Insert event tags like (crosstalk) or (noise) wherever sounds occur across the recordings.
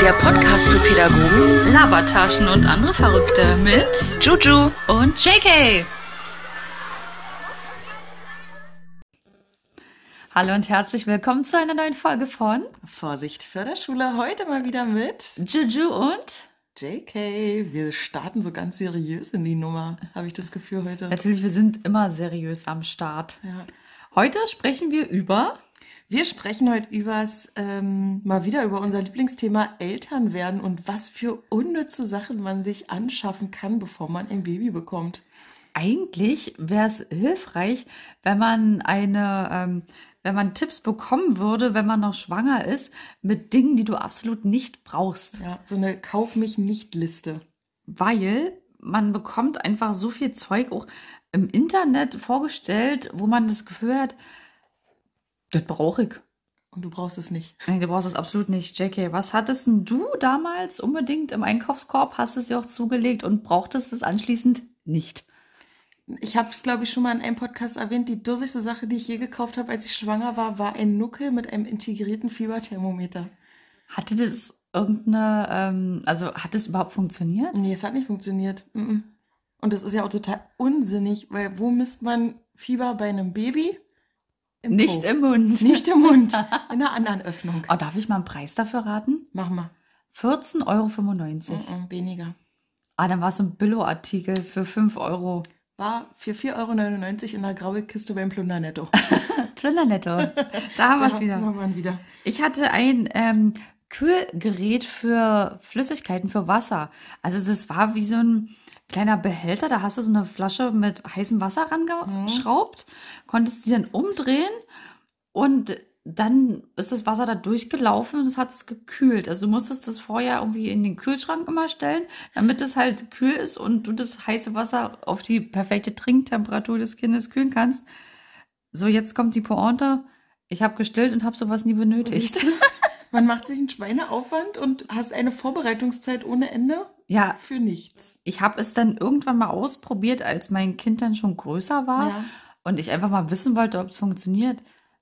Der Podcast für Pädagogen Labertaschen und andere Verrückte mit Juju. und JK. Hallo und herzlich willkommen zu einer neuen Folge von Vorsicht Förderschule. Heute mal wieder mit Juju und JK. Wir starten so ganz seriös in die Nummer, habe ich das Gefühl heute. natürlich, wir sind immer seriös am Start. Ja. Heute sprechen wir über Wir sprechen heute übers, ähm, mal wieder über unser Lieblingsthema Eltern werden und was für unnütze Sachen man sich anschaffen kann, bevor man ein Baby bekommt. Eigentlich wäre es hilfreich, wenn man eine, ähm, wenn man Tipps bekommen würde, wenn man noch schwanger ist, mit Dingen, die du absolut nicht brauchst. Ja, so eine Kauf mich nicht Liste. weil man bekommt einfach so viel Zeug auch im Internet vorgestellt, wo man das Gefühl hat, das brauche ich. Und du brauchst es nicht. Nee, du brauchst es absolut nicht. JK, was hattest denn du damals unbedingt im Einkaufskorb? Hast es dir auch zugelegt und brauchtest es anschließend nicht? Ich habe es, glaube ich, schon mal in einem Podcast erwähnt. Die dusseligste Sache, die ich je gekauft habe, als ich schwanger war, war ein Nuckel mit einem integrierten Fieberthermometer. Hatte das irgendeine, ähm, also hat das überhaupt funktioniert? Nee, es hat nicht funktioniert. Und das ist ja auch total unsinnig, weil wo misst man Fieber bei einem Baby? Im Nicht Po. im Mund. Nicht im Mund. (laughs) In einer anderen Öffnung. Oh, darf ich mal einen Preis dafür raten? Mach mal. 14,95 Euro. Mm-mm, weniger. Ah, dann war es so ein Billo-Artikel für 5 Euro. War für 4,99 Euro in der Graulkiste beim Plundernetto. (laughs) Plündernetto. Da haben wir es wieder. haben wieder. Ich hatte ein ähm, Kühlgerät für Flüssigkeiten, für Wasser. Also das war wie so ein kleiner Behälter. Da hast du so eine Flasche mit heißem Wasser rangeschraubt, konntest die dann umdrehen und dann ist das Wasser da durchgelaufen und es hat es gekühlt. Also du musstest das vorher irgendwie in den Kühlschrank immer stellen, damit es halt kühl ist und du das heiße Wasser auf die perfekte Trinktemperatur des Kindes kühlen kannst. So, jetzt kommt die Pointe. Ich habe gestillt und habe sowas nie benötigt. (laughs) Man macht sich einen Schweineaufwand und hast eine Vorbereitungszeit ohne Ende Ja, für nichts. ich habe es dann irgendwann mal ausprobiert, als mein Kind dann schon größer war Ja. und ich einfach mal wissen wollte, ob es funktioniert.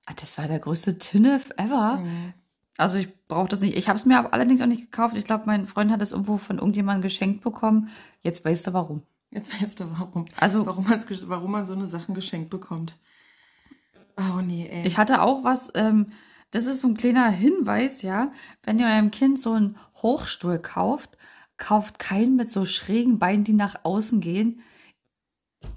Ah, das war der größte Tinnef ever. Mhm. Also ich brauche das nicht. Ich habe es mir aber allerdings auch nicht gekauft. Ich glaube, mein Freund hat es irgendwo von irgendjemandem geschenkt bekommen. Jetzt weißt du warum. Jetzt weißt du warum. Also Warum, warum man so eine Sachen geschenkt bekommt. Oh nee, ey. ich hatte auch was, ähm, das ist so ein kleiner Hinweis, ja. Wenn ihr eurem Kind so einen Hochstuhl kauft, kauft keinen mit so schrägen Beinen, die nach außen gehen.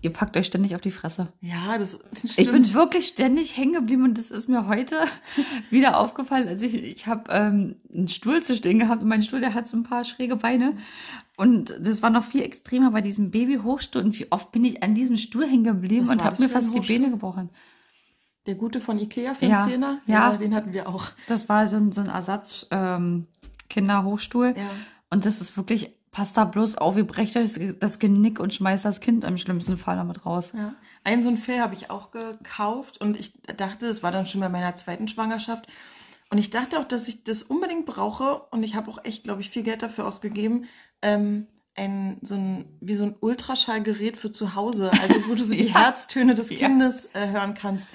Ihr packt euch ständig auf die Fresse. ja, das stimmt. Ich bin wirklich ständig hängen geblieben und das ist mir heute (laughs) wieder aufgefallen. Also ich, ich habe ähm, einen Stuhl zu stehen gehabt und mein Stuhl, der hat so ein paar schräge Beine. Und das war noch viel extremer bei diesem Baby-Hochstuhl. Und wie oft bin ich an diesem Stuhl hängen geblieben und habe mir fast die? Beine gebrochen. Der gute von Ikea für Ja, den Zehner? ja. den hatten wir auch. Das war so ein, so ein Ersatz-Kinderhochstuhl. Ja. Und das ist wirklich, passt da bloß auf, ihr brecht euch das- das Genick und schmeißt das Kind im schlimmsten Fall damit raus. Ja. Ein so ein Fell habe ich auch gekauft und ich dachte, es war dann schon bei meiner zweiten Schwangerschaft. Und ich dachte auch, dass ich das unbedingt brauche und ich habe auch echt, glaube ich, viel Geld dafür ausgegeben. Ähm, ein, so ein, wie so ein Ultraschallgerät für zu Hause, also wo du so (laughs) die Ja. Herztöne des. Kindes äh, hören kannst.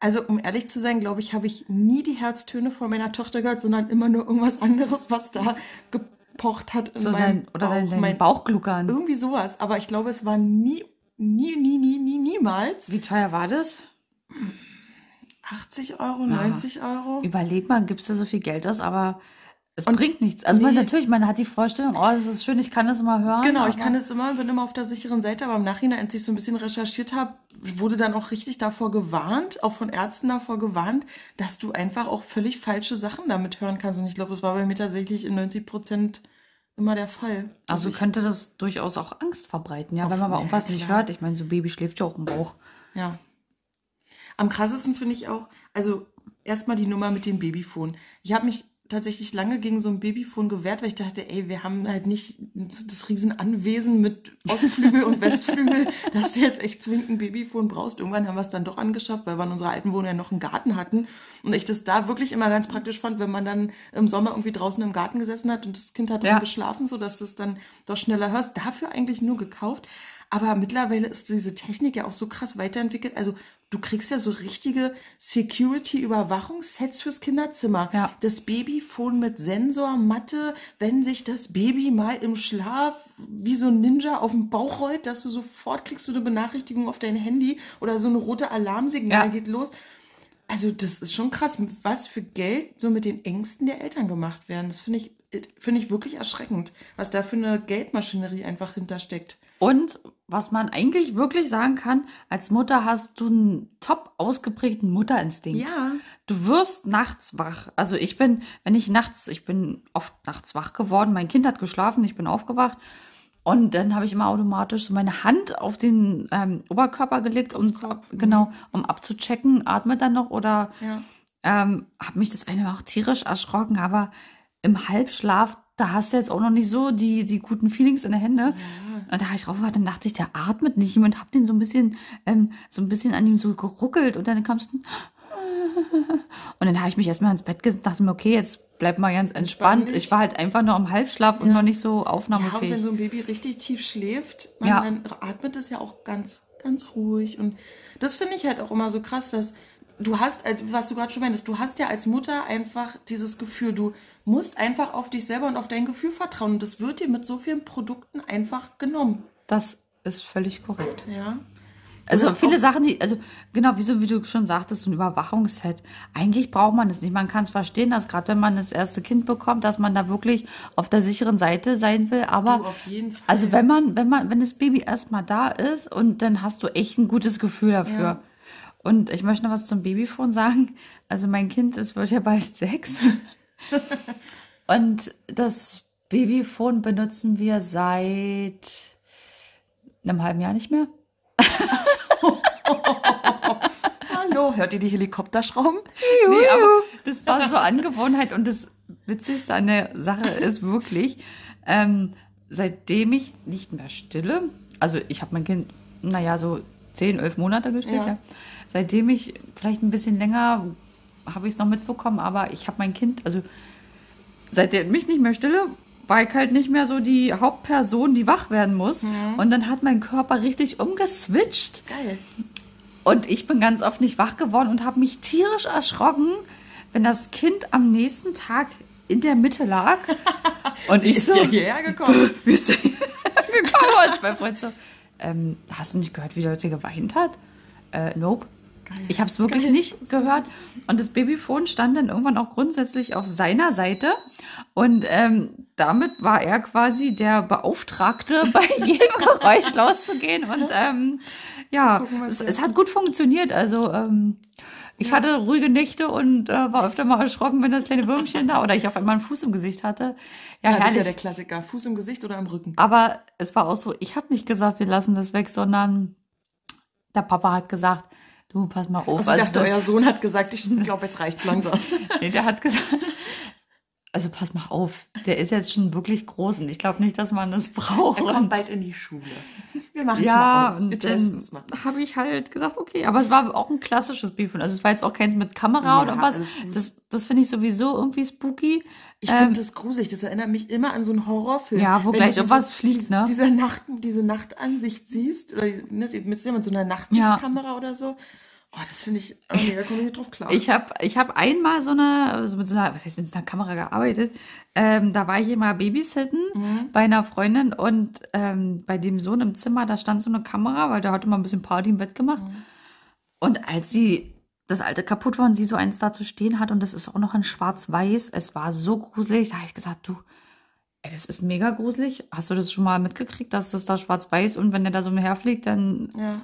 Also, um ehrlich zu sein, glaube ich, habe ich nie die Herztöne von meiner Tochter gehört, sondern immer nur irgendwas anderes, was da gepocht hat in So meinem dein, oder dein, Bauch. Mein- Bauchgluckern. irgendwie sowas. Aber ich glaube, es war nie, nie, nie, nie, nie, niemals Wie teuer war das? 80 Euro, 90 Euro. Überleg mal, gibst du so viel Geld aus, aber es Und- bringt nichts. Also man, nee. natürlich, man hat die Vorstellung, oh, das ist schön, ich kann das immer hören. Genau, ich kann es immer, bin immer auf der sicheren Seite, aber im Nachhinein, als ich so ein bisschen recherchiert habe, wurde dann auch richtig davor gewarnt, auch von Ärzten davor gewarnt, dass du einfach auch völlig falsche Sachen damit hören kannst. Und ich glaube, das war bei mir tatsächlich in 90 Prozent immer der Fall. Also ich, könnte das durchaus auch Angst verbreiten, ja, wenn man aber ja, irgendwas nicht hört. Ich meine, so Baby schläft ja auch im Bauch. Ja. Am krassesten finde ich auch, also erstmal die Nummer mit dem Babyphone. Ich habe mich tatsächlich lange gegen so ein Babyphone gewehrt, weil ich dachte, ey, wir haben halt nicht das Riesenanwesen mit Ostflügel und Westflügel, (laughs) dass du jetzt echt zwingend ein Babyphone brauchst. Irgendwann haben wir es dann doch angeschafft, weil wir in unserer alten Wohnung ja noch einen Garten hatten. Und ich das da wirklich immer ganz praktisch fand, wenn man dann im Sommer irgendwie draußen im Garten gesessen hat und das Kind hat dann Ja. geschlafen, so dass du es dann doch schneller hörst. Dafür eigentlich nur gekauft. Aber mittlerweile ist diese Technik ja auch so krass weiterentwickelt. Also du kriegst ja so richtige Security-Überwachungssets fürs Kinderzimmer. Ja. Das Babyphone mit Sensor, Matte, wenn sich das Baby mal im Schlaf wie so ein Ninja auf den Bauch rollt, dass du sofort kriegst du eine Benachrichtigung auf dein Handy oder so eine rote Alarmsignal Ja. geht los. Also das ist schon krass, was für Geld so mit den Ängsten der Eltern gemacht werden. Das finde ich, finde ich wirklich erschreckend, was da für eine Geldmaschinerie einfach hintersteckt. Und was man eigentlich wirklich sagen kann, als Mutter hast du einen top ausgeprägten Mutterinstinkt. Ja. Du wirst nachts wach. Also ich bin, wenn ich nachts, ich bin oft nachts wach geworden. Mein Kind hat geschlafen, ich bin aufgewacht. Und dann habe ich immer automatisch so meine Hand auf den ähm, Oberkörper gelegt, um, Brustkorb, mhm. genau, um abzuchecken, atmet er noch oder Ja. ähm, habe mich das eine Mal auch tierisch erschrocken, aber im Halbschlaf, da hast du jetzt auch noch nicht so die, die guten Feelings in der Hände. Und da habe ich raufgehört, dann dachte ich, der atmet nicht und hab den so ein bisschen, ähm, so ein bisschen an ihm so geruckelt und dann kamst du. (laughs) Und dann habe ich mich erstmal ins Bett gesetzt, dachte mir, okay, jetzt bleib mal ganz entspannt. Ich war halt einfach nur im Halbschlaf und noch nicht so Ja, und aufnahmefähig. wenn so ein Baby richtig tief schläft, man, Ja. dann atmet es ja auch ganz, ganz ruhig. Und das finde ich halt auch immer so krass, dass du hast, was du gerade schon meintest, du hast ja als Mutter einfach dieses Gefühl, du musst einfach auf dich selber und auf dein Gefühl vertrauen. Und das wird dir mit so vielen Produkten einfach genommen. das ist völlig korrekt. Ja. Also viele Sachen, die, also genau, wieso, wie du schon sagtest, so ein Überwachungsset. Eigentlich braucht man es nicht. Man kann es verstehen, dass gerade wenn man das erste Kind bekommt, dass man da wirklich auf der sicheren Seite sein will. Aber Du, auf jeden Fall. also wenn man, wenn man, wenn das Baby erstmal da ist und dann hast du echt ein gutes Gefühl dafür. Ja. Und ich möchte noch was zum Babyphone sagen. Also mein Kind, es wird ja bald sechs. (laughs) und das Babyphone benutzen wir seit einem halben Jahr nicht mehr. (laughs) Hallo, hört ihr die Helikopterschrauben? Nee, aber das war so Angewohnheit und das Witzigste an der Sache ist wirklich, ähm, seitdem ich nicht mehr stille, also ich habe mein Kind, naja, so 10, 11 Monate gestillt, Ja. ja. Seitdem ich vielleicht ein bisschen länger habe ich es noch mitbekommen, aber ich habe mein Kind, also seitdem ich nicht mehr stille, war ich halt nicht mehr so die Hauptperson, die wach werden muss. Und dann hat mein Körper richtig umgeswitcht. Geil. Und ich bin ganz oft nicht wach geworden und habe mich tierisch erschrocken, wenn das Kind am nächsten Tag in der Mitte lag. (laughs) Und ich Ist so, hierher gekommen. (laughs) wie ist der hierher (laughs) gekommen? Und mein Freund so, ähm, hast du nicht gehört, wie Leute geweint hat? Äh, nope. Geil. Ich habe es wirklich Geil. nicht gehört. Und das Babyphone stand dann irgendwann auch grundsätzlich auf seiner Seite. Und ähm, damit war er quasi der Beauftragte, (laughs) bei jedem Geräusch loszugehen. Und ähm, ja, gucken, es, es hat gut funktioniert. Also ähm, ich hatte ruhige Nächte und äh, war öfter mal erschrocken, wenn das kleine Würmchen da oder ich auf einmal einen Fuß im Gesicht hatte. Ja, Ja, das ist ja der Klassiker. Fuß im Gesicht oder im Rücken. Aber es war auch so, ich habe nicht gesagt, wir lassen das weg, sondern der Papa hat gesagt, du, pass mal auf. Also ich dachte, euer Sohn hat gesagt, ich glaube, jetzt reicht's langsam. (laughs) nee, der hat gesagt, also pass mal auf, der ist jetzt schon wirklich groß und ich glaube nicht, dass man das (laughs) braucht. Er kommt bald in die Schule. Wir machen es ja, mal aus. Wir testen dann es mal. habe ich halt gesagt, okay, aber es war auch ein klassisches Babyphone. Also es war jetzt auch keins mit Kamera Ja, oder was. Das, das finde ich sowieso irgendwie spooky. Ich Ähm, finde das gruselig. Das erinnert mich immer an so einen Horrorfilm. Ja, wo Wenn gleich irgendwas fliegt, ne? Diese, Nacht, diese Nachtansicht siehst, oder die- ne, mit so einer Nachtsichtkamera oder so. Oh, das finde ich, nee, da komme ich nicht drauf klar. Ich habe ich hab einmal so eine, also mit so einer, was heißt mit so einer Kamera gearbeitet. Ähm, da war ich immer Babysitten Mhm. bei einer Freundin und ähm, bei dem Sohn im Zimmer, da stand so eine Kamera, weil der hat immer ein bisschen Party im Bett gemacht. Mhm. Und als sie das alte kaputt war und sie so eins da zu stehen hat und das ist auch noch in schwarz-weiß, es war so gruselig, da habe ich gesagt, du, ey, das ist mega gruselig. Hast du das schon mal mitgekriegt, dass das da schwarz-weiß und wenn der da so herfliegt, dann ja.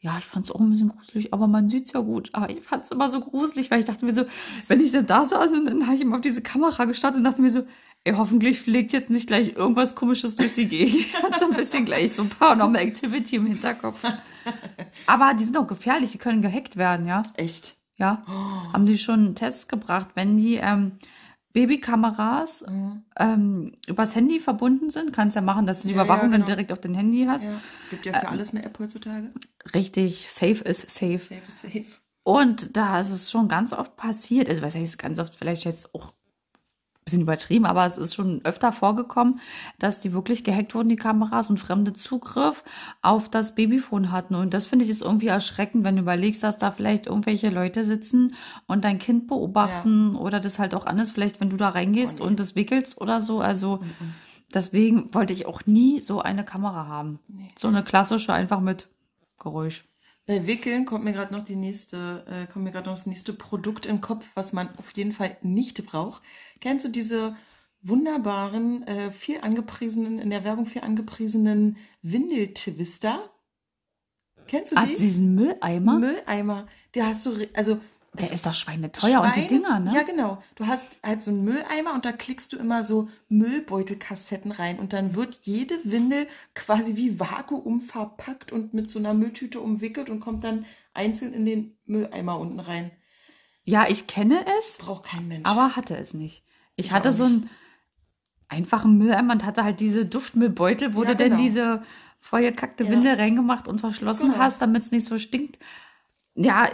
Ja, ich fand es auch ein bisschen gruselig, aber man sieht's ja gut. Aber ich fand es immer so gruselig, weil ich dachte mir so, wenn ich dann da saß und dann habe ich immer auf diese Kamera gestartet und dachte mir so, ey, hoffentlich fliegt jetzt nicht gleich irgendwas komisches durch die Gegend. Ich hatte so ein bisschen gleich so Paranormal Activity im Hinterkopf. Aber die sind auch gefährlich, die können gehackt werden, ja. Echt. Ja. Haben die schon Tests gebracht, wenn die, ähm, Babykameras Mhm. ähm, übers Handy verbunden sind. Kannst ja machen, dass du die Ja, ja, Überwachung dann genau. direkt auf dein Handy hast. Ja. Gibt ja für alles eine App heutzutage. Richtig, safe ist safe. Safe is safe. Und da ist es schon ganz oft passiert. Also, was heißt ganz oft, vielleicht jetzt auch bisschen übertrieben, aber es ist schon öfter vorgekommen, dass die wirklich gehackt wurden, die Kameras, und Fremde Zugriff auf das Babyphone hatten. Und das finde ich ist irgendwie erschreckend, wenn du überlegst, dass da vielleicht irgendwelche Leute sitzen und dein Kind beobachten oder das halt auch anders, vielleicht wenn du da reingehst Oh, nee. und das wickelst oder so. Also, deswegen wollte ich auch nie so eine Kamera haben. Nee. So eine klassische, einfach mit Geräusch. Bei Wickeln kommt mir gerade noch die nächste, äh, kommt mir gerade noch das nächste Produkt in den Kopf, was man auf jeden Fall nicht braucht. Kennst du diese wunderbaren, äh, viel angepriesenen, in der Werbung viel angepriesenen Windeltwister? Kennst du Ah, die? diesen Mülleimer? Mülleimer. Der hast du, also Der ist doch schweineteuer und die Dinger, ne? Ja, genau. Du hast halt so einen Mülleimer und da klickst du immer so Müllbeutelkassetten rein und dann wird jede Windel quasi wie Vakuum verpackt und mit so einer Mülltüte umwickelt und kommt dann einzeln in den Mülleimer unten rein. Ja, ich kenne es, Braucht kein Mensch. aber hatte es nicht. Ich, Ich hatte so einen einfachen Mülleimer und hatte halt diese Duftmüllbeutel, wo Ja, du denn genau. diese vollgekackte Ja. Windel reingemacht und verschlossen Genau. hast, damit es nicht so stinkt. Ja,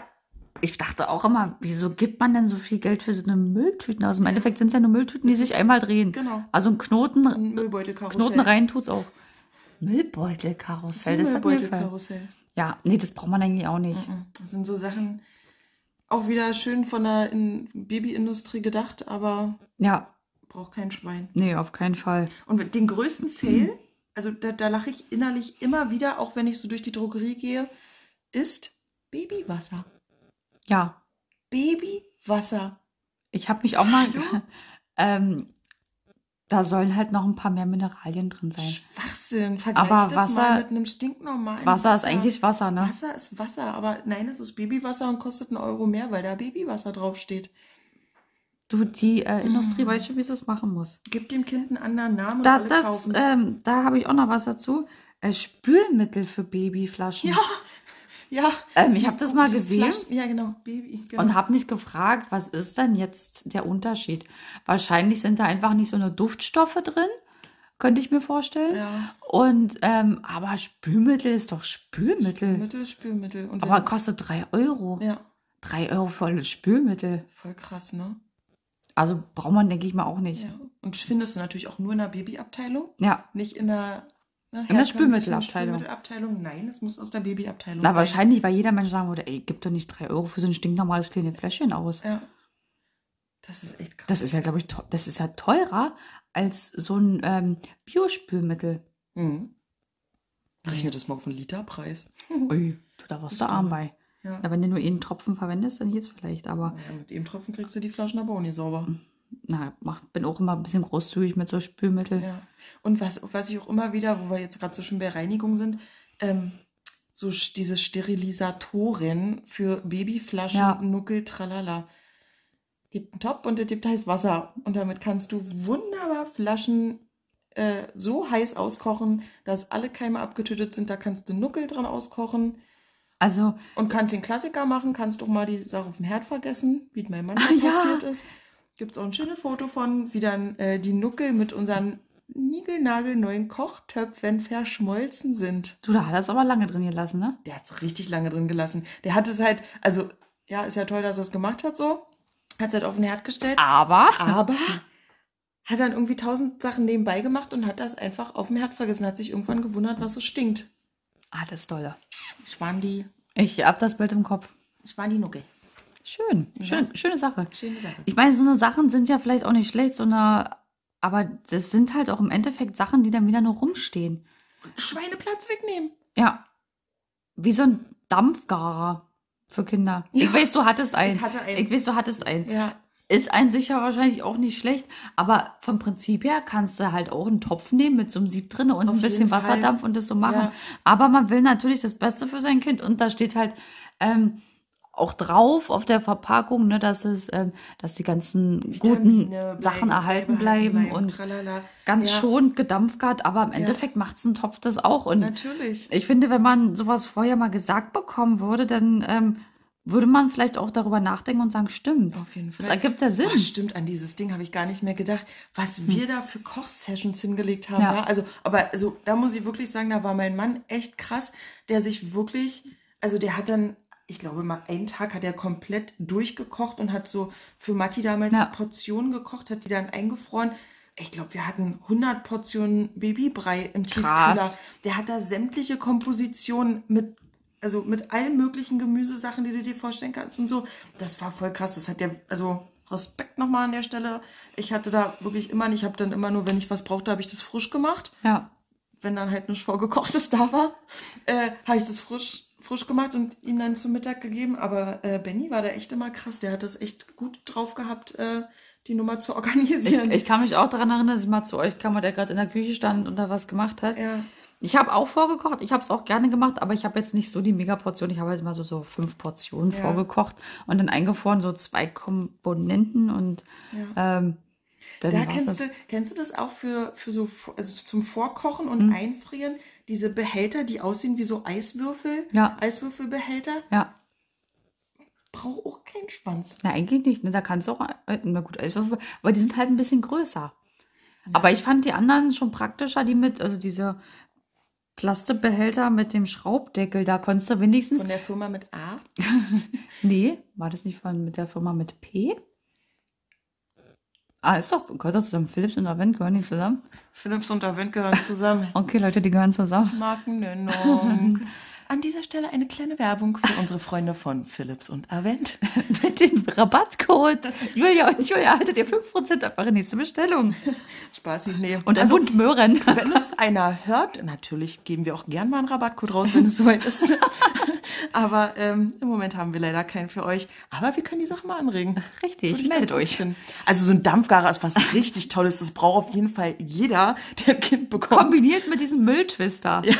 ich dachte auch immer, wieso gibt man denn so viel Geld für so eine Mülltüten aus? Im Endeffekt sind es ja nur Mülltüten, die sich einmal drehen. Genau. Also ein Knoten, Ein. Knoten rein tut's auch. Müllbeutelkarussell, das mir gefallen. Müllbeutelkarussell. Ja, nee, das braucht man eigentlich auch nicht. Das sind so Sachen, auch wieder schön von der in Babyindustrie gedacht, aber Ja, braucht kein Schwein. nee, auf keinen Fall. Und den größten Fail, also da, da lache ich innerlich immer wieder, auch wenn ich so durch die Drogerie gehe, ist Babywasser. Ja, Babywasser. Ich habe mich auch mal. (laughs) Ähm, da sollen halt noch ein paar mehr Mineralien drin sein. Schwachsinn. Vergleich Aber das Wasser- mal mit einem stinknormalen Wasser ist eigentlich Wasser, ne? Wasser ist Wasser, aber nein, es ist Babywasser und kostet einen Euro mehr, weil da Babywasser draufsteht. Du, die äh. Industrie weiß schon, wie sie es machen muss. Gib dem Kind einen anderen Namen Da, und alle das, ähm, da habe ich auch noch was dazu. Äh, Spülmittel für Babyflaschen. ja, ja. Ähm, ich habe das mal gesehen Flaschen- Ja, genau. Baby. Genau. und habe mich gefragt, was ist denn jetzt der Unterschied? Wahrscheinlich sind da einfach nicht so eine Duftstoffe drin, könnte ich mir vorstellen. ja. Und ähm, aber Spülmittel ist doch Spülmittel. Spülmittel, Spülmittel. Und Aber kostet drei Euro. ja, Drei Euro für alles Spülmittel. voll krass, ne? Also braucht man, denke ich mal, auch nicht. Ja. Und findest du natürlich auch nur in der Babyabteilung, Ja, nicht in der, ne, der herkömmlichen Spülmittelabteilung. Spülmittelabteilung. Nein, es muss aus der Babyabteilung na sein. wahrscheinlich, weil jeder Mensch sagen würde, ey, gib doch nicht drei Euro für so ein stinknormales kleines Fläschchen aus. Ja. Das ist echt krass. Das ist ja, glaube ich, das ist ja teurer als so ein ähm, Biospülmittel. Mhm. Rechne das mal auf den Literpreis. (laughs) Ui, du, da warst du arm bei. Ja. Ja, wenn du nur einen Tropfen verwendest, dann geht's vielleicht. Aber ja. Mit dem Tropfen kriegst du die Flaschen aber auch nicht sauber. Na, mach, bin auch immer ein bisschen großzügig mit so Spülmittel. Ja. Und was, was ich auch immer wieder, wo wir jetzt gerade so schön bei Reinigung sind, ähm, so diese Sterilisatoren für Babyflaschen, Ja. Nuckel, tralala. Gibt einen Topf und der gibt heiß Wasser. Und damit kannst du wunderbar Flaschen äh, so heiß auskochen, dass alle Keime abgetötet sind. Da kannst du Nuckel dran auskochen. Also, Und kannst den Klassiker machen, kannst doch mal die Sache auf dem Herd vergessen, wie es meinem Mann (laughs) Ja. passiert ist. Gibt es auch ein schönes Foto von, wie dann äh, die Nuckel mit unseren niegelnagelneuen Kochtöpfen verschmolzen sind. du, da hat er es aber lange drin gelassen, ne? Der hat es richtig lange drin gelassen. Der hat es halt, also, ja, ist ja toll, dass er es gemacht hat so. Hat es halt auf den Herd gestellt. Aber, Aber hat dann irgendwie tausend Sachen nebenbei gemacht und hat das einfach auf dem Herd vergessen. Hat sich irgendwann gewundert, was so stinkt. ah, das ist toll. Ich waren die, Ich hab das Bild im Kopf. ich waren die Nuckel. Schön, schön schöne Sache. Schöne Sache. Ich meine, so eine Sachen sind ja vielleicht auch nicht schlecht, so eine, aber das sind halt auch im Endeffekt Sachen, die dann wieder nur rumstehen. Schweineplatz wegnehmen. Ja. Wie so ein Dampfgarer für Kinder. Ich Ja. weiß, du hattest einen. Ich hatte einen. Ich weiß, du hattest einen. Ja, Ist ein sicher wahrscheinlich auch nicht schlecht, aber vom Prinzip her kannst du halt auch einen Topf nehmen mit so einem Sieb drin und Auf ein bisschen. Wasserdampf und das so machen. Ja. Aber man will natürlich das Beste für sein Kind und da steht halt ähm, auch drauf auf der Verpackung, ne, dass es, ähm, dass die ganzen Vitamine guten Sachen bleiben- erhalten beibehalten bleiben, und tralala. ganz Ja. schonend gedampft, aber im Endeffekt macht's ein Topf das auch und Natürlich. ich finde, wenn man sowas vorher mal gesagt bekommen würde, dann ähm, würde man vielleicht auch darüber nachdenken und sagen, stimmt. Auf jeden Fall. Das ergibt ja Sinn. Oh, stimmt, an dieses Ding habe ich gar nicht mehr gedacht, was wir da für Kochsessions hingelegt haben. Ja. Ja. Also, aber also, da muss ich wirklich sagen, da war mein Mann echt krass, der sich wirklich, also der hat dann, ich glaube mal, einen Tag hat er komplett durchgekocht und hat so für Matti damals Ja. Portionen gekocht, hat die dann eingefroren. Ich glaube, wir hatten 100 Portionen Babybrei im Krass. Tiefkühler. Der hat da sämtliche Kompositionen mit, also mit allen möglichen Gemüsesachen, die du dir vorstellen kannst und so. Das war voll krass. Das hat der, also Respekt nochmal an der Stelle. Ich hatte da wirklich immer, ich habe dann immer nur, wenn ich was brauchte, habe ich das frisch gemacht. Ja. Wenn dann halt nichts vorgekochtes da war, äh, habe ich das frisch, frisch gemacht und ihm dann zum Mittag gegeben. Aber äh, Benny war da echt immer krass. Der hat das echt gut drauf gehabt, äh, die Nummer zu (laughs) Ich, organisieren. ich kann mich auch daran erinnern, dass ich mal zu euch kam und der gerade in der Küche stand und da was gemacht hat. ja. Ich habe auch vorgekocht, ich habe es auch gerne gemacht, aber ich habe jetzt nicht so die Megaportion. Ich habe halt mal so, so fünf Portionen Ja. vorgekocht und dann eingefroren, so zwei Komponenten und ähm, dann Da kennst das. du, kennst du das auch für, für so, also zum Vorkochen und Mhm. Einfrieren? Diese Behälter, die aussehen wie so Eiswürfel? Ja. Eiswürfelbehälter? Ja, Braucht auch keinen Schwanz. na eigentlich nicht. Ne? Da kannst du auch, äh, na gut, Eiswürfel, aber die sind halt ein bisschen größer. Aber ich fand die anderen schon praktischer, die mit, also diese Plastebehälter mit dem Schraubdeckel, da konntest du wenigstens Von der Firma mit A? (laughs) Nee, war das nicht von mit der Firma mit P? Ah, ist doch, gehört doch zusammen. Philips und Avent gehören die zusammen? Philips und Avent gehören zusammen. (laughs) Okay, Leute, die gehören zusammen. Markennennung. (laughs) An dieser Stelle eine kleine Werbung für unsere Freunde von Philips und Avent. (laughs) Mit dem Rabattcode Julia und Julia erhaltet ihr 5% auf eure nächste Bestellung. Spaßig, nee. Und also, Bund Möhren. wenn es einer hört, natürlich geben wir auch gern mal einen Rabattcode raus, wenn es soweit ist. Aber ähm, im Moment haben wir leider keinen für euch. Aber wir können die Sache mal anregen. Richtig, meldet euch. finden. Also so ein Dampfgarer ist was (laughs) richtig Tolles. Das braucht auf jeden Fall jeder, der ein Kind bekommt. Kombiniert mit diesem Mülltwister. Ja,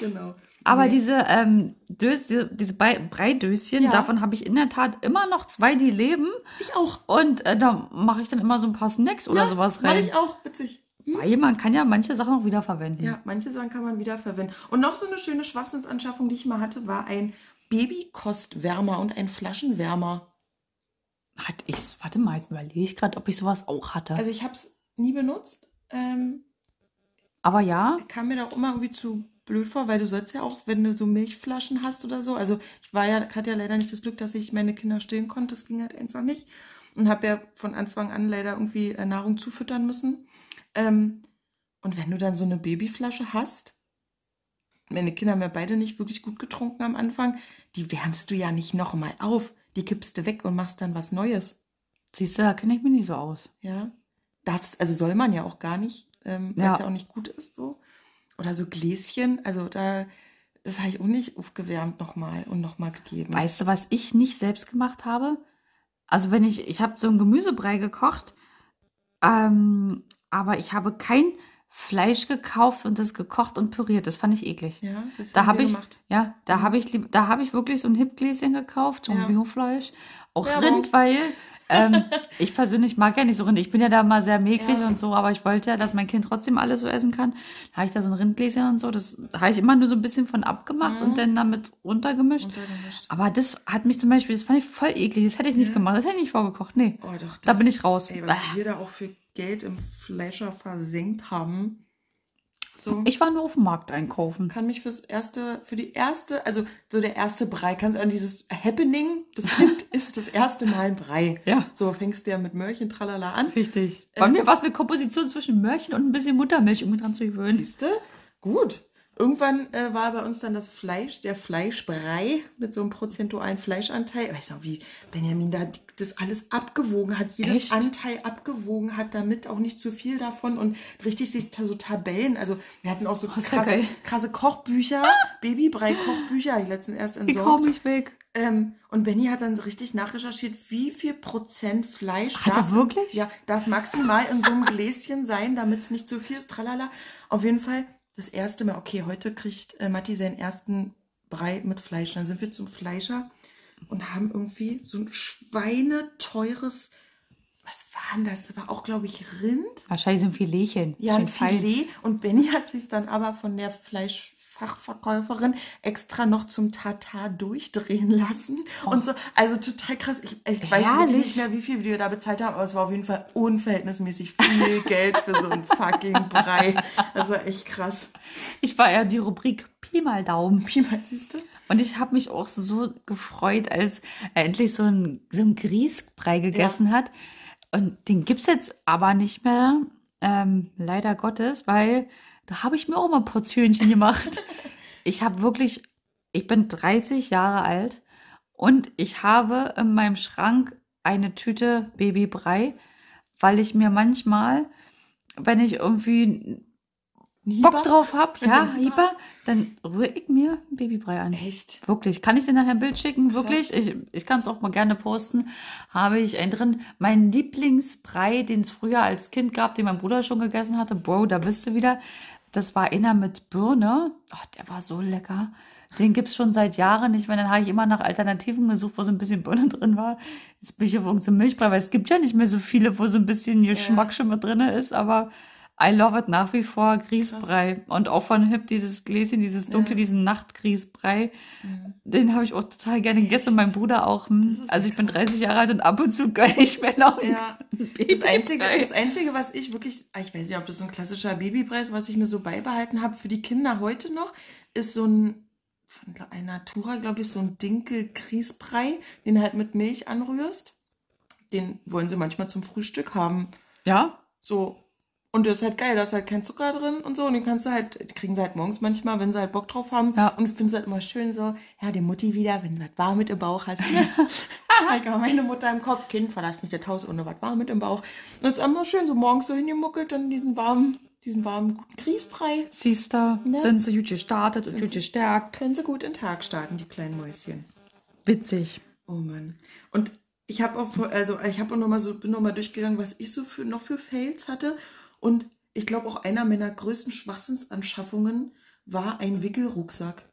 genau. Aber diese, ähm, Dös, diese, diese Brei- Breidöschen, Ja. davon habe ich in der Tat immer noch zwei, die leben. Ich auch. Und äh, da mache ich dann immer so ein paar Snacks oder ja, sowas mach rein. ich auch. Witzig. Weil man kann ja manche Sachen auch wiederverwenden. Ja, manche Sachen kann man wiederverwenden. Und noch so eine schöne Schwachsinnsanschaffung, die ich mal hatte, war ein Babykostwärmer und ein Flaschenwärmer. Hatte ich's? Warte mal, jetzt überlege ich gerade, ob ich sowas auch hatte. Also ich habe es nie benutzt. Ähm, Aber ja, kam mir da auch immer irgendwie zu blöd vor, weil du sollst ja auch, wenn du so Milchflaschen hast oder so, also ich war ja, hatte ja leider nicht das Glück, dass ich meine Kinder stillen konnte, das ging halt einfach nicht und habe ja von Anfang an leider irgendwie äh, Nahrung zufüttern müssen. Ähm, und wenn du dann so eine Babyflasche hast, meine Kinder haben ja beide nicht wirklich gut getrunken am Anfang, die wärmst du ja nicht nochmal auf, die kippst du weg und machst dann was Neues. siehst du, da kenne ich mich nicht so aus. Ja. Darfst, also soll man ja auch gar nicht, ähm, weil Ja. es ja auch nicht gut ist so. Oder so Gläschen, also da, das habe ich auch nicht aufgewärmt nochmal und nochmal gegeben. Weißt du, was ich nicht selbst gemacht habe? Also wenn ich, ich habe so ein Gemüsebrei gekocht, ähm, aber ich habe kein Fleisch gekauft und das gekocht und püriert. Das fand ich eklig. ja, das Da habe ich, gemacht. ja, da habe ich, da habe ich wirklich so ein Hipgläschen gekauft, so ein Ja. Biofleisch, auch Werbung. Rind, weil ähm, (laughs) ich persönlich mag ja nicht so Rind. Ich bin ja da mal sehr mäglich Ja. und so, aber ich wollte ja, dass mein Kind trotzdem alles so essen kann. Da habe ich da so ein Rindgläschen und so. Das habe ich immer nur so ein bisschen von abgemacht Mhm. und dann damit runtergemischt. Untergemischt. Aber das hat mich zum Beispiel, das fand ich voll eklig. Das hätte ich nicht Ja. gemacht. Das hätte ich nicht vorgekocht. Nee. Oh, doch, Da das- bin ich raus. Ey, was Äh. wir da auch für Geld im Fleischer versenkt haben. So. Ich war nur auf dem Markt einkaufen. kann mich fürs erste, für die erste, also so der erste Brei, kannst an dieses Happening, das Kind (laughs) ist das erste Mal ein Brei. Ja. So fängst du ja mit Möhrchen, tralala an. Richtig. Bei Äh. mir war es eine Komposition zwischen Möhrchen und ein bisschen Muttermilch, um mich dran zu gewöhnen. Siehst du? Gut. Irgendwann äh, war bei uns dann das Fleisch, der Fleischbrei mit so einem prozentualen Fleischanteil. Weißt du, wie Benjamin da das alles abgewogen hat, jedes Echt? Anteil abgewogen hat, damit auch nicht zu viel davon und richtig sich so Tabellen. Also wir hatten auch so ja krasse, krasse Kochbücher, (laughs) Babybrei-Kochbücher, hab ich letztens erst Ich hau entsorgt. mich weg. Ähm, und Benny hat dann richtig nachrecherchiert, wie viel Prozent Fleisch Hat er wirklich? Ja, darf maximal in so einem Gläschen sein, damit es nicht zu viel ist. Tralala. Auf jeden Fall das erste Mal, okay, heute kriegt äh, Matti seinen ersten Brei mit Fleisch. Dann sind wir zum Fleischer und haben irgendwie so ein schweineteures, was war denn das? Das war auch, glaube ich, Rind. Wahrscheinlich so ein Filetchen. Ja, ein. Filet. Und Benny hat sich dann aber von der Fachverkäuferin extra noch zum Tatar durchdrehen lassen und so. Also total krass. Ich, ich weiß nicht mehr, wie viel wir da bezahlt haben, aber es war auf jeden Fall unverhältnismäßig viel (laughs) Geld für so einen fucking Brei. Das war echt krass. Ich war ja die Rubrik Pi mal Daumen. Wie meinst siehst du? Und ich habe mich auch so gefreut, als er endlich so ein, so ein Grießbrei gegessen hat. Und den gibt's jetzt aber nicht mehr, ähm, leider Gottes, weil da habe ich mir auch mal Portionchen gemacht. (laughs) ich habe wirklich, ich bin 30 Jahre alt und ich habe in meinem Schrank eine Tüte Babybrei, weil ich mir manchmal, wenn ich irgendwie Bock drauf habe, Wenn ja, hast. dann rühre ich mir ein Babybrei an. Echt? Wirklich. Kann ich dir nachher ein Bild schicken? Wirklich? Krass. Ich, ich kann es auch mal gerne posten. Habe ich einen drin. Mein Lieblingsbrei, den es früher als Kind gab, den mein Bruder schon gegessen hatte. Bro, da bist du wieder. Das war einer mit Birne. Oh, der war so lecker. Den gibt's schon seit Jahren nicht mehr. Dann habe ich immer nach Alternativen gesucht, wo so ein bisschen Birne (laughs) drin war. Jetzt bin ich auf irgendeinem Milchbrei, weil es gibt ja nicht mehr so viele, wo so ein bisschen Geschmack schon mit drin ist. Aber I love it nach wie vor. Grießbrei. Und auch von Hip dieses Gläschen, dieses dunkle, Ja. diesen Nachtgrießbrei. Den habe ich auch total gerne gegessen. Und mein Bruder auch. Hm. Also ja ich bin krass. 30 Jahre alt und ab und zu gönne ich mir noch Ja. Das. Einzige, das Einzige, was ich wirklich, ah, ich weiß nicht, ob das so ein klassischer Babybrei ist, was ich mir so beibehalten habe für die Kinder heute noch, ist so ein, von einer Natura, glaube ich, so ein Dinkel-Grießbrei, den halt mit Milch anrührst. Den wollen sie manchmal zum Frühstück haben. Ja? So. Und das ist halt geil, da ist halt kein Zucker drin und so. Und den kannst du halt, die kriegen sie halt morgens manchmal, wenn sie halt Bock drauf haben. Ja. Und ich finde es halt immer schön so, ja, die Mutti wieder, wenn du was Warmes im Bauch hast. (laughs) (laughs) ich habe meine Mutter im Kopf, Kind, verlass nicht das Haus ohne was Warmes im Bauch. Und das ist immer schön, so morgens so hingemuckelt, dann diesen warmen, diesen warmen guten Grießbrei. Siehst du, Ne? sind sie gut gestartet und Sind gut sie- gestärkt. Können sie gut in den Tag starten, die kleinen Mäuschen. Witzig. Oh Mann. Und ich habe auch, also ich habe auch noch mal so, bin noch mal durchgegangen, was ich so für, noch für Fails hatte. Und ich glaube auch einer meiner größten Schwachsinnsanschaffungen war ein Wickelrucksack.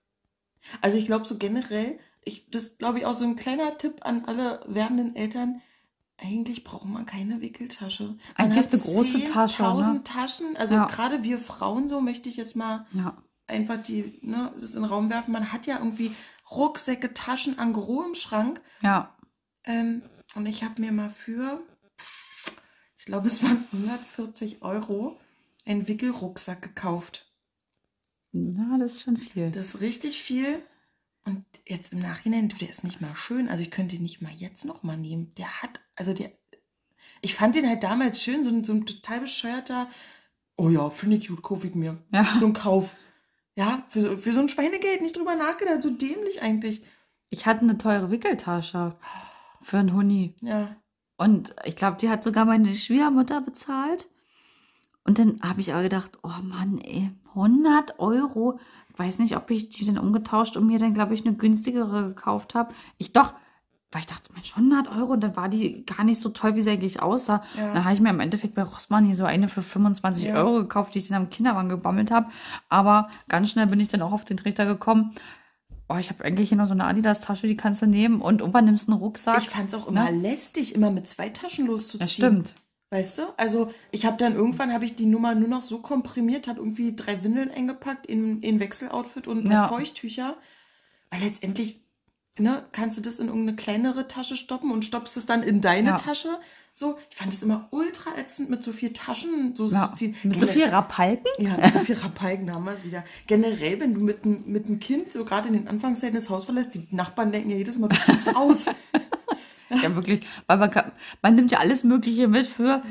Also ich glaube so generell, ich, das glaube ich auch so ein kleiner Tipp an alle werdenden Eltern. Eigentlich braucht man keine Wickeltasche. Man Eigentlich eine große Tasche, ne? 10.000 Taschen. Also Ja. gerade wir Frauen so möchte ich jetzt mal Ja. einfach die, ne, das in den Raum werfen. Man hat ja irgendwie Rucksäcke, Taschen, Angro im Schrank. Ja. Ähm, und ich habe mir mal für, ich glaube, es waren 140 Euro, einen Wickelrucksack gekauft. Na, das ist schon viel. Das ist richtig viel. Und jetzt im Nachhinein, der ist nicht mal schön. Also ich könnte ihn nicht mal jetzt noch mal nehmen. Der hat, also der, ich fand den halt damals schön, so ein, so ein total bescheuerter, oh ja, finde ich gut, kaufe ich mir. Ja. So ein Kauf. Ja, für so, für so ein Schweinegeld nicht drüber nachgedacht, so dämlich eigentlich. Ich hatte eine teure Wickeltasche für einen Huni. Ja. Und ich glaube, die hat sogar meine Schwiegermutter bezahlt. Und dann habe ich aber gedacht, oh Mann, ey, 100 Euro. Ich weiß nicht, ob ich die dann umgetauscht und mir dann, glaube ich, eine günstigere gekauft habe. Ich doch, weil ich dachte, Mensch, 100 Euro. Und dann war die gar nicht so toll, wie sie eigentlich aussah. Ja. Dann habe ich mir im Endeffekt bei Rossmann hier so eine für 25 Ja. Euro gekauft, die ich dann am Kinderwagen gebammelt habe. Aber ganz schnell bin ich dann auch auf den Trichter gekommen. Oh, ich habe eigentlich hier noch so eine Adidas-Tasche, die kannst du nehmen. Und irgendwann nimmst du einen Rucksack. Ich fand es auch immer Ne? lästig, immer mit zwei Taschen loszuziehen. das stimmt. Weißt du? Also ich habe dann irgendwann habe ich die Nummer nur noch so komprimiert, habe irgendwie drei Windeln eingepackt in, in Wechseloutfit und ein paar Ja. Feuchttücher. Weil letztendlich ne, kannst du das in irgendeine kleinere Tasche stoppen und stoppst es dann in deine Ja. Tasche. So, ich fand es immer ultra ätzend, mit so viel Taschen so Ja, zu ziehen. mit so viel Rapalken? Ja, mit so viel Rapalken haben wir es wieder. Generell, wenn du mit, einem- mit einem Kind so gerade in den Anfangszeiten das Haus verlässt, die Nachbarn denken ja jedes Mal, du ziehst aus. (laughs) Ja, wirklich. Weil man kann, man nimmt ja alles Mögliche mit für,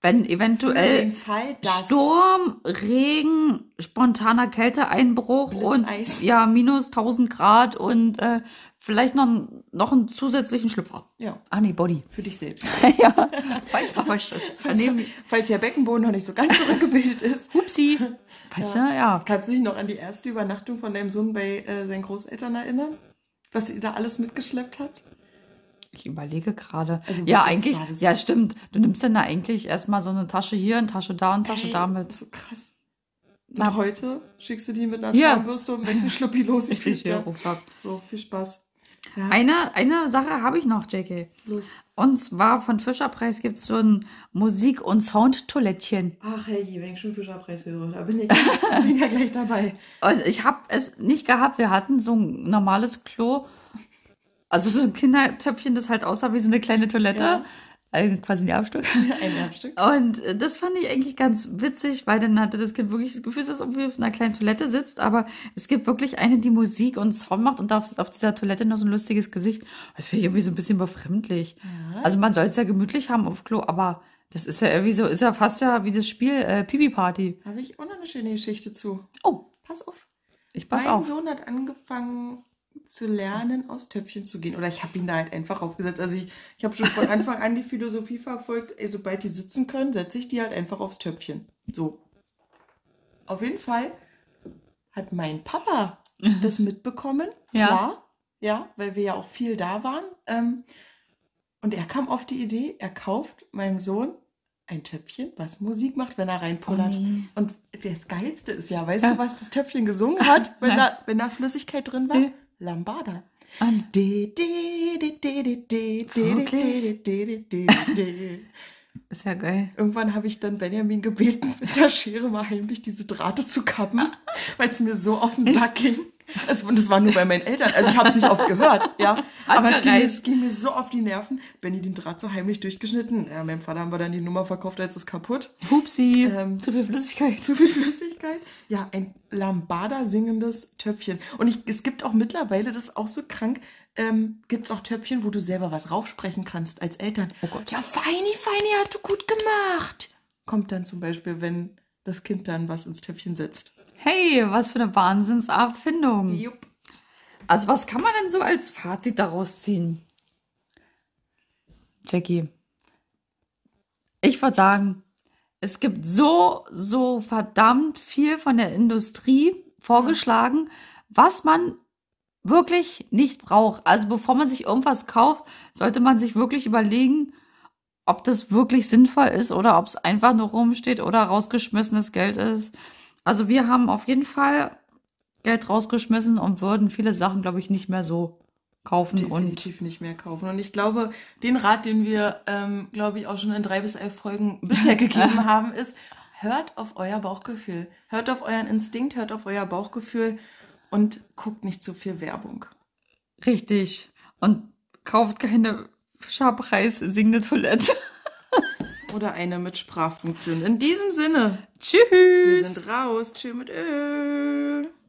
wenn Für eventuell Fall, Sturm, Regen, spontaner Kälteeinbruch und Blitzeis. ja, minus 1000 Grad und äh, vielleicht noch, noch einen zusätzlichen Schlüpfer. Ja, Ah, nee, Body. für dich selbst. (laughs) ja, falls steht. Falls, falls der Beckenboden noch nicht so ganz zurückgebildet ist. Hupsi. (laughs) Falls, ja. ja. Kannst du dich noch an die erste Übernachtung von deinem Sohn bei äh, seinen Großeltern erinnern? Was ihr da alles mitgeschleppt habt? Ich überlege gerade. Also ja, eigentlich, ja, stimmt. Du nimmst dann da eigentlich erstmal so eine Tasche hier, eine Tasche da und eine Tasche Ey, da mit. So krass. Und Na- heute schickst du die mit einer Ja. Zahnbürste und Wechselschluppi los. Richtig, fliegt ja. Rucksack. So, viel Spaß. Ja. Eine, eine Sache habe ich noch, JK. Los. Und zwar von Fischerpreis gibt es so ein Musik- und Soundtoilettchen. Ach hey, wenn ich schon Fischerpreis höre, da bin ich, (laughs) bin ich ja gleich dabei. Also ich habe es nicht gehabt. Wir hatten so ein normales Klo. Also so ein Kindertöpfchen, das halt aussah wie so eine kleine Toilette. Ja. Äh, quasi ein Erbstück. (laughs) Ein Erbstück. Und äh, das fand ich eigentlich ganz witzig, weil dann hatte das Kind wirklich das Gefühl, dass es irgendwie auf einer kleinen Toilette sitzt. Aber es gibt wirklich eine, die Musik und Sound macht und auf, auf dieser Toilette noch so ein lustiges Gesicht. Das finde ich irgendwie so ein bisschen befremdlich. Ja. Also man soll es ja gemütlich haben auf Klo, aber das ist ja irgendwie so, ist ja fast ja wie das Spiel äh, Pipi Party. Habe ich auch noch eine schöne Geschichte zu. Oh, Pass auf. ich pass mein auf. Sohn hat angefangen zu lernen, aus Töpfchen zu gehen. Oder ich habe ihn da halt einfach aufgesetzt. Also ich, ich habe schon von Anfang an die Philosophie verfolgt, ey, sobald die sitzen können, setze ich die halt einfach aufs Töpfchen. So. Auf jeden Fall hat mein Papa das mitbekommen. Ja. Klar. Ja, weil wir ja auch viel da waren. Ähm, und er kam auf die Idee, er kauft meinem Sohn ein Töpfchen, was Musik macht, wenn er reinpullert. Oh nee. Und das Geilste ist ja, weißt Ja. du, was das Töpfchen gesungen hat, (laughs) wenn, da, wenn da Flüssigkeit drin war? Lambada. An. Ist ja geil. Irgendwann habe ich dann Benjamin gebeten, mit der Schere mal heimlich diese Drahte zu kappen, weil es mir so auf den Sack ging. Es, und es war nur bei meinen Eltern. Also ich habe es nicht oft gehört, ja. Aber es ging, mir, gereicht. ging mir so auf die Nerven. Benny den Draht so heimlich durchgeschnitten. Ja, meinem Vater haben wir dann die Nummer verkauft, als es kaputt. Hupsi. Ähm, Zu viel Flüssigkeit. Zu viel Flüssigkeit? Ja, ein Lambada singendes Töpfchen. Und ich, es gibt auch mittlerweile, das ist auch so krank, ähm, gibt es auch Töpfchen, wo du selber was raufsprechen kannst als Eltern. Oh Gott. Ja, Feini, Feini, hast du gut gemacht. Kommt dann zum Beispiel, wenn das Kind dann was ins Töpfchen setzt. Hey, was für eine Wahnsinnserfindung. Jupp. Also was kann man denn so als Fazit daraus ziehen? Jackie, ich würde sagen, es gibt so, so verdammt viel von der Industrie vorgeschlagen, was man wirklich nicht braucht. Also bevor man sich irgendwas kauft, sollte man sich wirklich überlegen, ob das wirklich sinnvoll ist oder ob es einfach nur rumsteht oder rausgeschmissenes Geld ist. Also wir haben auf jeden Fall Geld rausgeschmissen und würden viele Sachen, glaube ich, nicht mehr so kaufen und Definitiv nicht mehr kaufen. Und ich glaube, den Rat, den wir, ähm, glaube ich, auch schon in drei bis elf Folgen (laughs) bisher gegeben haben, ist, hört auf euer Bauchgefühl. Hört auf euren Instinkt, hört auf euer Bauchgefühl und guckt nicht zu viel Werbung. richtig. Und kauft keine Fischerpreis singende Toilette. Oder eine mit Sprachfunktion. In diesem Sinne, Tschüss. wir sind raus. Tschüss mit Öl.